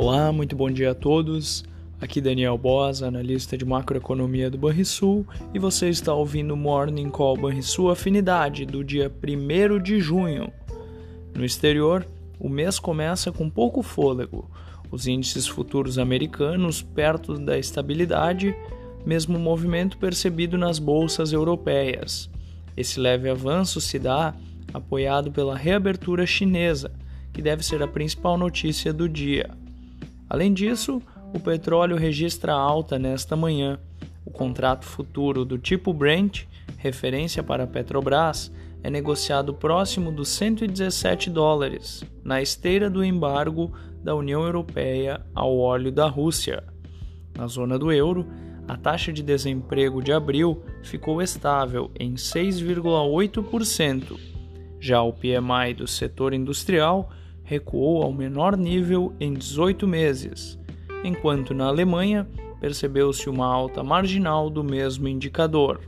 Olá, muito bom dia a todos. Aqui Daniel Boas, analista de macroeconomia do Banrisul, e você está ouvindo o Morning Call Banrisul Afinidade do dia 1 de junho. No exterior, o mês começa com pouco fôlego. Os índices futuros americanos perto da estabilidade, mesmo movimento percebido nas bolsas europeias. Esse leve avanço se dá apoiado pela reabertura chinesa, que deve ser a principal notícia do dia. Além disso, o petróleo registra alta nesta manhã. O contrato futuro do tipo Brent, referência para a Petrobras, é negociado próximo dos 117 dólares, na esteira do embargo da União Europeia ao óleo da Rússia. Na zona do euro, a taxa de desemprego de abril ficou estável em 6,8%. Já o PMI do setor industrial recuou ao menor nível em 18 meses, enquanto na Alemanha percebeu-se uma alta marginal do mesmo indicador.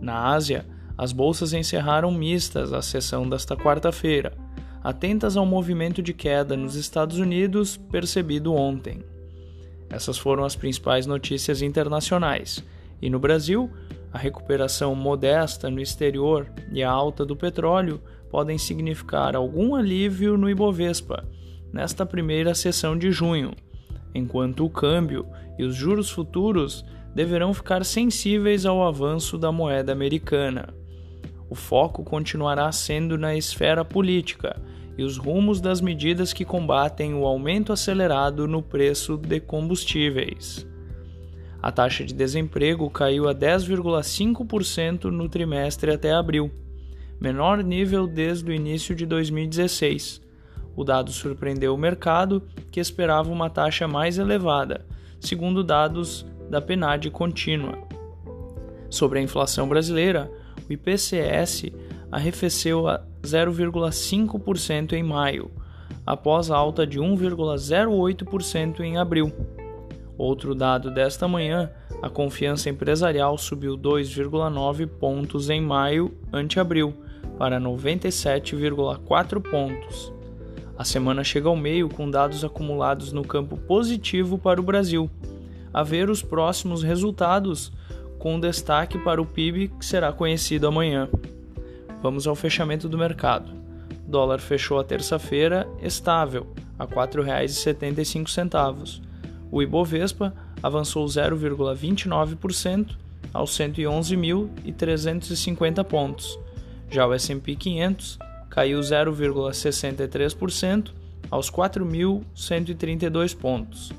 Na Ásia, as bolsas encerraram mistas a sessão desta quarta-feira, atentas ao movimento de queda nos Estados Unidos percebido ontem. Essas foram as principais notícias internacionais. E no Brasil, a recuperação modesta no exterior e a alta do petróleo podem significar algum alívio no Ibovespa nesta primeira sessão de junho, enquanto o câmbio e os juros futuros deverão ficar sensíveis ao avanço da moeda americana. O foco continuará sendo na esfera política e os rumos das medidas que combatem o aumento acelerado no preço de combustíveis. A taxa de desemprego caiu a 10,5% no trimestre até abril menor nível desde o início de 2016. O dado surpreendeu o mercado, que esperava uma taxa mais elevada, segundo dados da PNAD contínua. Sobre a inflação brasileira, o IPCS arrefeceu a 0,5% em maio, após alta de 1,08% em abril. Outro dado desta manhã, a confiança empresarial subiu 2,9 pontos em maio ante abril, para 97,4 pontos. A semana chega ao meio com dados acumulados no campo positivo para o Brasil. A ver os próximos resultados, com destaque para o PIB que será conhecido amanhã. Vamos ao fechamento do mercado. O dólar fechou a terça-feira estável, a R$ 4,75. O Ibovespa avançou 0,29% aos 111.350 pontos já o S&P 500 caiu 0,63% aos 4.132 pontos.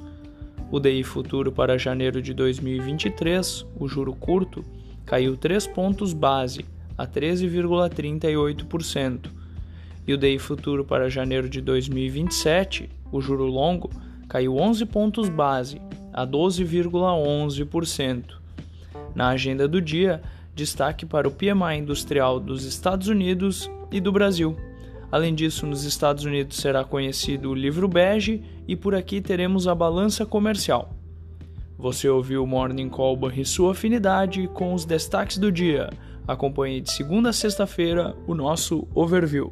O DI futuro para janeiro de 2023, o juro curto, caiu 3 pontos base a 13,38%. E o DI futuro para janeiro de 2027, o juro longo, caiu 11 pontos base a 12,11%. Na agenda do dia, destaque para o PMI industrial dos Estados Unidos e do Brasil. Além disso, nos Estados Unidos será conhecido o livro bege e por aqui teremos a balança comercial. Você ouviu o Morning Call e sua afinidade com os destaques do dia. Acompanhe de segunda a sexta-feira o nosso overview.